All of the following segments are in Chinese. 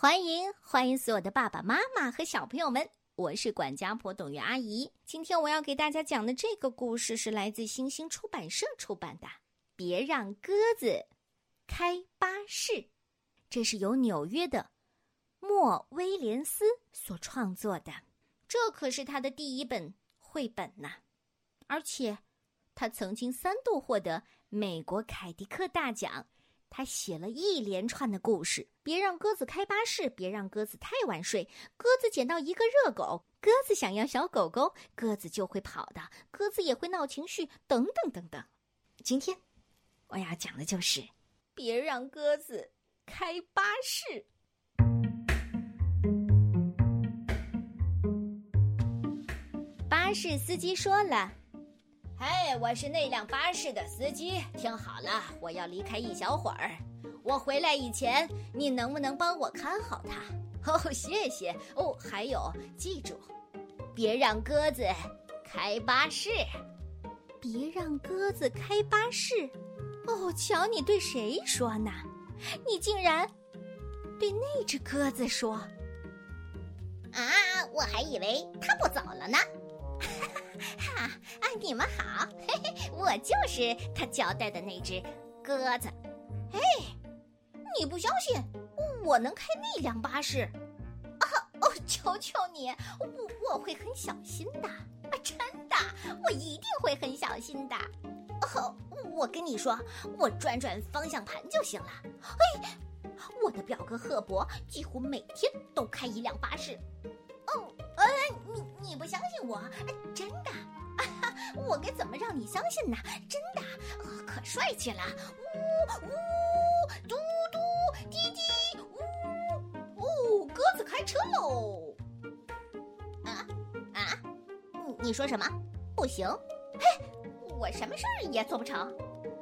欢迎欢迎所有的爸爸妈妈和小朋友们，我是管家婆董月阿姨。今天我要给大家讲的这个故事是来自星星出版社出版的，《别让鸽子开巴士》，这是由纽约的莫威廉斯所创作的，这可是他的第一本绘本呐，而且他曾经三度获得美国凯迪克大奖。他写了一连串的故事，别让鸽子开巴士，别让鸽子太晚睡。鸽子捡到一个热狗，鸽子想要小狗狗，鸽子就会跑的，鸽子也会闹情绪，等等等等。今天我要讲的就是别让鸽子开巴士。巴士司机说了。嘿，我是那辆巴士的司机。听好了，我要离开一小会儿。我回来以前，你能不能帮我看好它？哦，谢谢。哦，还有，记住，别让鸽子开巴士。别让鸽子开巴士。哦，瞧你对谁说呢？你竟然对那只鸽子说。啊，我还以为它不走了呢。哈啊！你们好，嘿嘿，我就是他交代的那只鸽子。哎，你不相信我能开那辆巴士？啊哦，求求你，我我会很小心的，啊真的，我一定会很小心的。哦，我跟你说，我转转方向盘就行了。哎，我的表哥赫伯几乎每天都开一辆巴士。相信我？真的。啊 我该怎么让你相信呢？真的，可帅气了！呜呜，嘟嘟，滴滴，呜哦，鸽子开车喽！啊啊，你你说什么？不行！嘿，我什么事儿也做不成。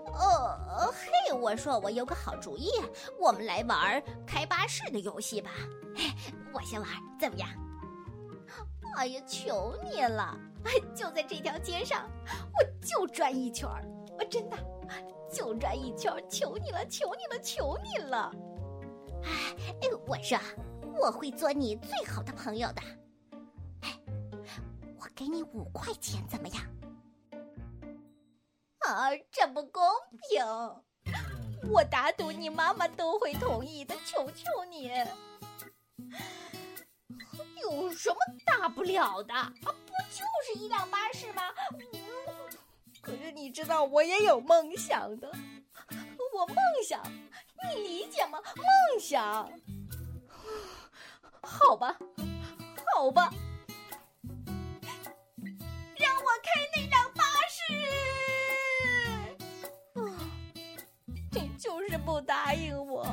哦嘿，我说我有个好主意，我们来玩开巴士的游戏吧。嘿，我先玩，怎么样？哎呀，求你了！哎就在这条街上，我就转一圈儿，我真的就转一圈儿，求你了，求你了，求你了！哎，我说我会做你最好的朋友的。哎，我给你五块钱，怎么样？啊，这不公平！我打赌你妈妈都会同意的，求求你！了的？啊，不就是一辆巴士吗？可是你知道，我也有梦想的。我梦想，你理解吗？梦想。好吧，好吧，让我开那辆巴士。啊，你就是不答应我。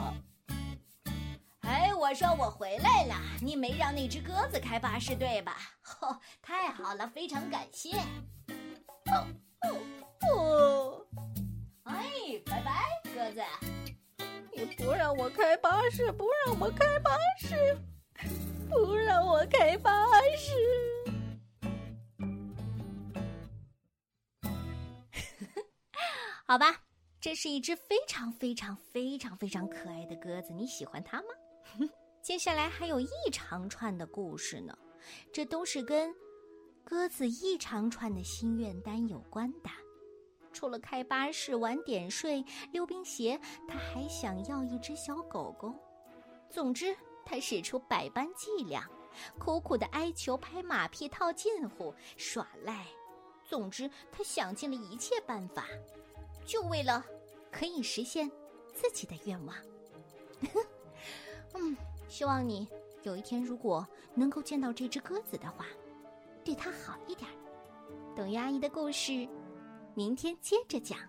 哎，我说我回来了，你没让那只鸽子开巴士对吧？哦，太好了，非常感谢。哦哦哦！哎，拜拜，鸽子！你不让我开巴士，不让我开巴士，不让我开巴士。好吧，这是一只非常非常非常非常可爱的鸽子，你喜欢它吗？接下来还有一长串的故事呢，这都是跟鸽子一长串的心愿单有关的。除了开巴士、晚点睡、溜冰鞋，他还想要一只小狗狗。总之，他使出百般伎俩，苦苦的哀求、拍马屁、套近乎、耍赖。总之，他想尽了一切办法，就为了可以实现自己的愿望。嗯，希望你有一天如果能够见到这只鸽子的话，对它好一点。等于阿姨的故事，明天接着讲。